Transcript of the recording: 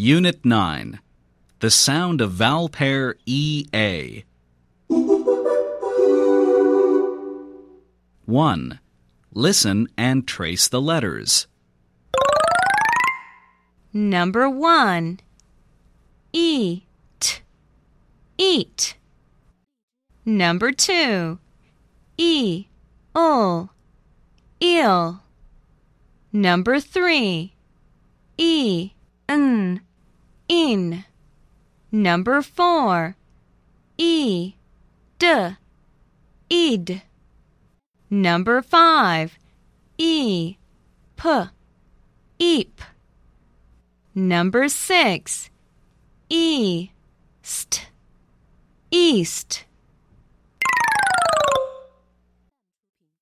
Unit 9. The sound of vowel pair EA. 1. Listen and trace the letters. Number 1. Eat. Eat. Number 2. E. Ul. Ill. Number 3. E. Number 4. E. D. Id. Number 5. E. P. Eep. Number 6. E. St. East.